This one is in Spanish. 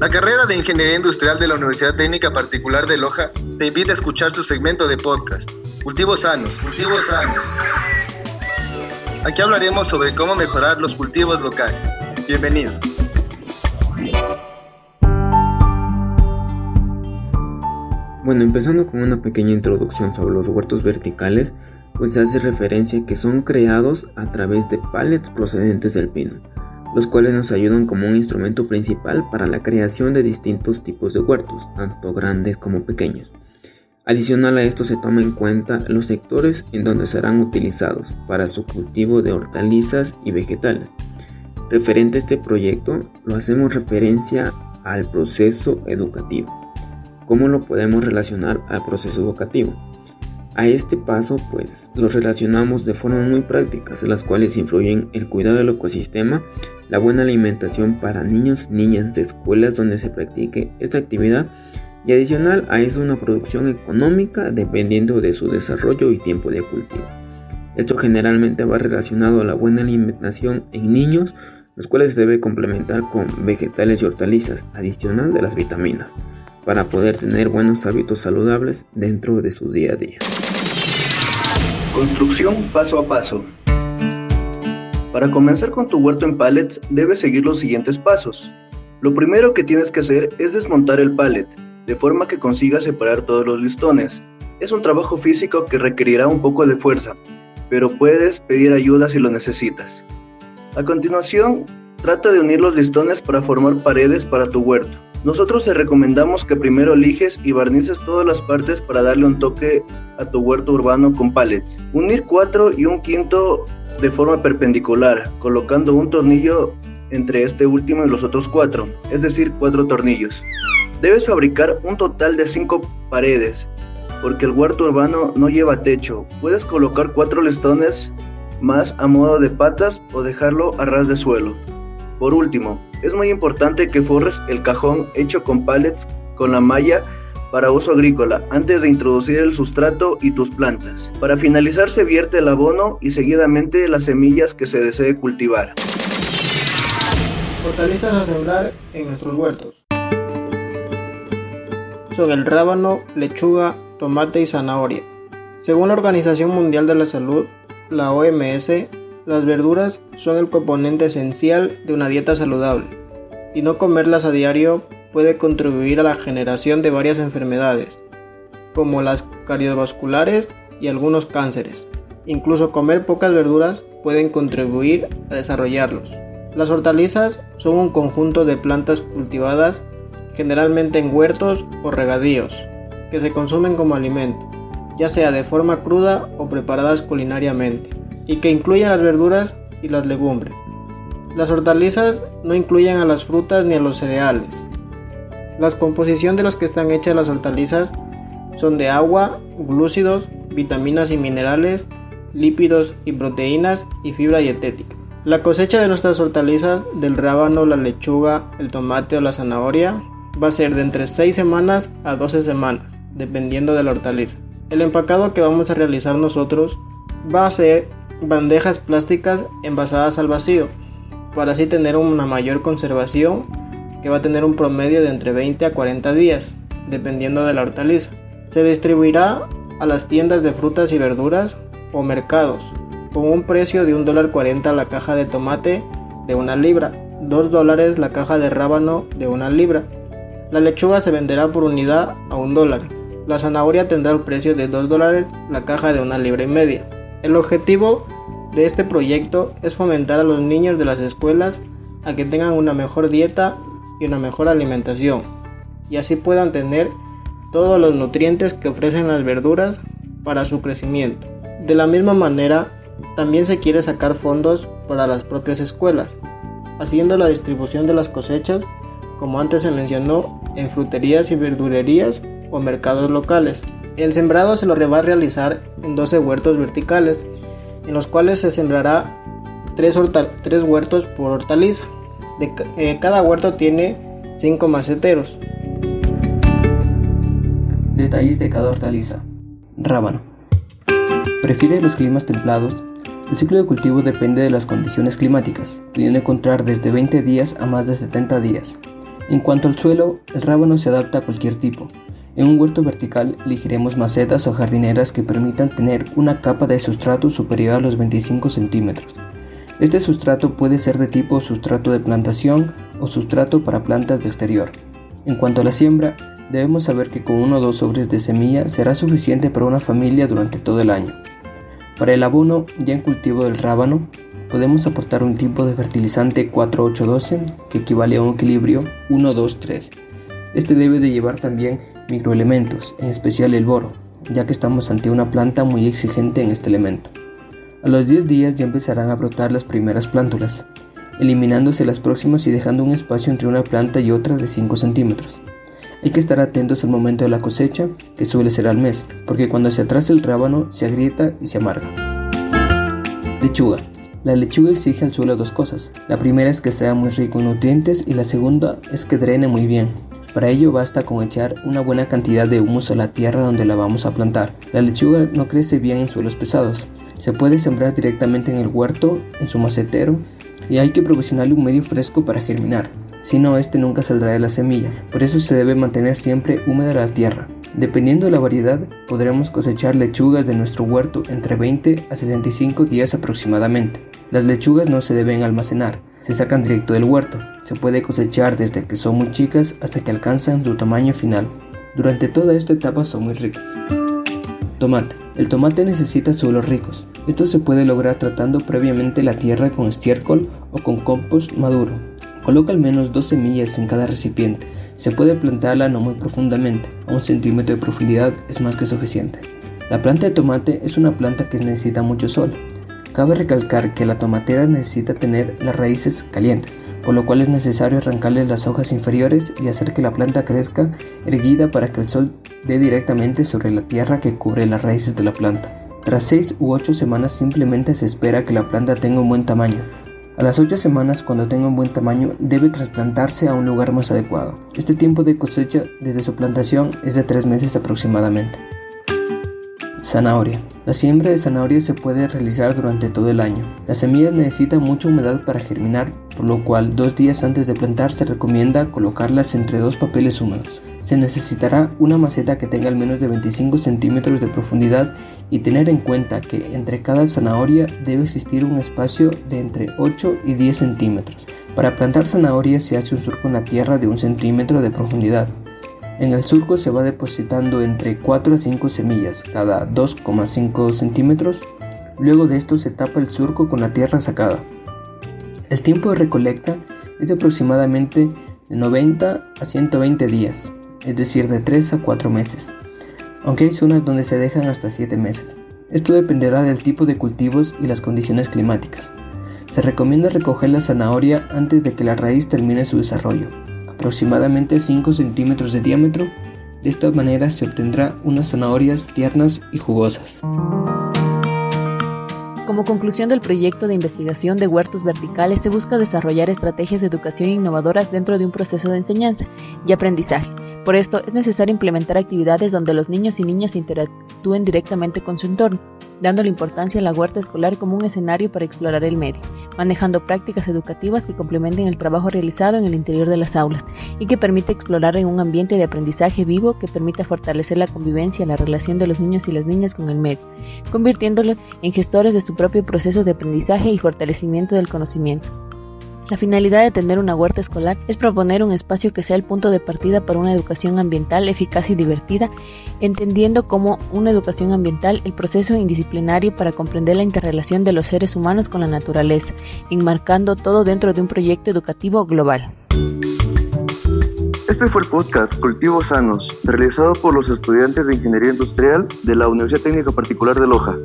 La carrera de Ingeniería Industrial de la Universidad Técnica Particular de Loja te invita a escuchar su segmento de podcast, Cultivos Sanos, Cultivos Sanos. Aquí hablaremos sobre cómo mejorar los cultivos locales. Bienvenidos. Bueno, empezando con una pequeña introducción sobre los huertos verticales, pues se hace referencia que son creados a través de pallets procedentes del pino los cuales nos ayudan como un instrumento principal para la creación de distintos tipos de huertos, tanto grandes como pequeños. Adicional a esto se toma en cuenta los sectores en donde serán utilizados para su cultivo de hortalizas y vegetales. Referente a este proyecto, lo hacemos referencia al proceso educativo. ¿Cómo lo podemos relacionar al proceso educativo? A este paso, pues, los relacionamos de forma muy prácticas, las cuales influyen el cuidado del ecosistema, la buena alimentación para niños, niñas de escuelas donde se practique esta actividad y adicional a eso una producción económica dependiendo de su desarrollo y tiempo de cultivo. Esto generalmente va relacionado a la buena alimentación en niños, los cuales se debe complementar con vegetales y hortalizas, adicional de las vitaminas, para poder tener buenos hábitos saludables dentro de su día a día. Construcción paso a paso. Para comenzar con tu huerto en pallets, debes seguir los siguientes pasos. Lo primero que tienes que hacer es desmontar el pallet, de forma que consigas separar todos los listones. Es un trabajo físico que requerirá un poco de fuerza, pero puedes pedir ayuda si lo necesitas. A continuación, trata de unir los listones para formar paredes para tu huerto. Nosotros te recomendamos que primero eliges y barnices todas las partes para darle un toque a tu huerto urbano con pallets. Unir cuatro y un quinto de forma perpendicular, colocando un tornillo entre este último y los otros cuatro, es decir, cuatro tornillos. Debes fabricar un total de cinco paredes, porque el huerto urbano no lleva techo. Puedes colocar cuatro listones más a modo de patas o dejarlo a ras de suelo. Por último, es muy importante que forres el cajón hecho con pallets con la malla para uso agrícola antes de introducir el sustrato y tus plantas. Para finalizar se vierte el abono y seguidamente las semillas que se desee cultivar. Hortalizas a sembrar en nuestros huertos. Son el rábano, lechuga, tomate y zanahoria. Según la Organización Mundial de la Salud, la OMS, las verduras son el componente esencial de una dieta saludable y no comerlas a diario puede contribuir a la generación de varias enfermedades, como las cardiovasculares y algunos cánceres. Incluso comer pocas verduras pueden contribuir a desarrollarlos. Las hortalizas son un conjunto de plantas cultivadas generalmente en huertos o regadíos, que se consumen como alimento, ya sea de forma cruda o preparadas culinariamente, y que incluyen las verduras y las legumbres. Las hortalizas no incluyen a las frutas ni a los cereales, la composición de las que están hechas las hortalizas son de agua, glúcidos, vitaminas y minerales, lípidos y proteínas y fibra dietética. La cosecha de nuestras hortalizas, del rábano, la lechuga, el tomate o la zanahoria, va a ser de entre 6 semanas a 12 semanas, dependiendo de la hortaliza. El empacado que vamos a realizar nosotros va a ser bandejas plásticas envasadas al vacío, para así tener una mayor conservación que va a tener un promedio de entre 20 a 40 días, dependiendo de la hortaliza. Se distribuirá a las tiendas de frutas y verduras o mercados, con un precio de $1.40 la caja de tomate de una libra, 2 dólares la caja de rábano de una libra. La lechuga se venderá por unidad a un dólar. La zanahoria tendrá el precio de 2 dólares la caja de una libra y media. El objetivo de este proyecto es fomentar a los niños de las escuelas a que tengan una mejor dieta y una mejor alimentación, y así puedan tener todos los nutrientes que ofrecen las verduras para su crecimiento. De la misma manera, también se quiere sacar fondos para las propias escuelas, haciendo la distribución de las cosechas, como antes se mencionó, en fruterías y verdurerías o mercados locales. El sembrado se lo va a realizar en 12 huertos verticales, en los cuales se sembrará 3, 3 huertos por hortaliza. Eh, cada huerto tiene 5 maceteros. Detalles de cada hortaliza. Rábano. Prefiere los climas templados. El ciclo de cultivo depende de las condiciones climáticas, pudiendo encontrar desde 20 días a más de 70 días. En cuanto al suelo, el rábano se adapta a cualquier tipo. En un huerto vertical elegiremos macetas o jardineras que permitan tener una capa de sustrato superior a los 25 centímetros. Este sustrato puede ser de tipo sustrato de plantación o sustrato para plantas de exterior. En cuanto a la siembra, debemos saber que con uno o dos sobres de semilla será suficiente para una familia durante todo el año. Para el abono ya en cultivo del rábano, podemos aportar un tipo de fertilizante 4812 que equivale a un equilibrio 1-2-3. Este debe de llevar también microelementos, en especial el boro, ya que estamos ante una planta muy exigente en este elemento. A los 10 días ya empezarán a brotar las primeras plántulas, eliminándose las próximas y dejando un espacio entre una planta y otra de 5 centímetros. Hay que estar atentos al momento de la cosecha, que suele ser al mes, porque cuando se atrasa el rábano se agrieta y se amarga. Lechuga. La lechuga exige al suelo dos cosas. La primera es que sea muy rico en nutrientes y la segunda es que drene muy bien. Para ello basta con echar una buena cantidad de humus a la tierra donde la vamos a plantar. La lechuga no crece bien en suelos pesados. Se puede sembrar directamente en el huerto, en su macetero, y hay que proporcionarle un medio fresco para germinar. Si no, este nunca saldrá de la semilla. Por eso se debe mantener siempre húmeda la tierra. Dependiendo de la variedad, podremos cosechar lechugas de nuestro huerto entre 20 a 65 días aproximadamente. Las lechugas no se deben almacenar, se sacan directo del huerto. Se puede cosechar desde que son muy chicas hasta que alcanzan su tamaño final. Durante toda esta etapa son muy ricas. Tomate. El tomate necesita suelos ricos. Esto se puede lograr tratando previamente la tierra con estiércol o con compost maduro. Coloca al menos dos semillas en cada recipiente. Se puede plantarla no muy profundamente, un centímetro de profundidad es más que suficiente. La planta de tomate es una planta que necesita mucho sol. Cabe recalcar que la tomatera necesita tener las raíces calientes, por lo cual es necesario arrancarle las hojas inferiores y hacer que la planta crezca erguida para que el sol dé directamente sobre la tierra que cubre las raíces de la planta. Tras 6 u 8 semanas simplemente se espera que la planta tenga un buen tamaño, a las 8 semanas, cuando tenga un buen tamaño, debe trasplantarse a un lugar más adecuado. Este tiempo de cosecha desde su plantación es de 3 meses aproximadamente. Zanahoria. La siembra de zanahoria se puede realizar durante todo el año. Las semillas necesitan mucha humedad para germinar, por lo cual dos días antes de plantar se recomienda colocarlas entre dos papeles húmedos. Se necesitará una maceta que tenga al menos de 25 centímetros de profundidad y tener en cuenta que entre cada zanahoria debe existir un espacio de entre 8 y 10 centímetros. Para plantar zanahoria se hace un surco en la tierra de un centímetro de profundidad. En el surco se va depositando entre 4 a 5 semillas cada 2,5 centímetros. Luego de esto se tapa el surco con la tierra sacada. El tiempo de recolecta es aproximadamente de 90 a 120 días es decir, de 3 a 4 meses, aunque hay zonas donde se dejan hasta 7 meses. Esto dependerá del tipo de cultivos y las condiciones climáticas. Se recomienda recoger la zanahoria antes de que la raíz termine su desarrollo, aproximadamente 5 centímetros de diámetro. De esta manera se obtendrá unas zanahorias tiernas y jugosas. Como conclusión del proyecto de investigación de huertos verticales, se busca desarrollar estrategias de educación innovadoras dentro de un proceso de enseñanza y aprendizaje. Por esto, es necesario implementar actividades donde los niños y niñas interactúen directamente con su entorno dándole importancia a la huerta escolar como un escenario para explorar el medio, manejando prácticas educativas que complementen el trabajo realizado en el interior de las aulas y que permite explorar en un ambiente de aprendizaje vivo que permita fortalecer la convivencia, la relación de los niños y las niñas con el medio, convirtiéndolos en gestores de su propio proceso de aprendizaje y fortalecimiento del conocimiento. La finalidad de tener una huerta escolar es proponer un espacio que sea el punto de partida para una educación ambiental eficaz y divertida, entendiendo como una educación ambiental el proceso indisciplinario para comprender la interrelación de los seres humanos con la naturaleza, enmarcando todo dentro de un proyecto educativo global. Este fue el podcast Cultivos Sanos, realizado por los estudiantes de Ingeniería Industrial de la Universidad Técnica Particular de Loja.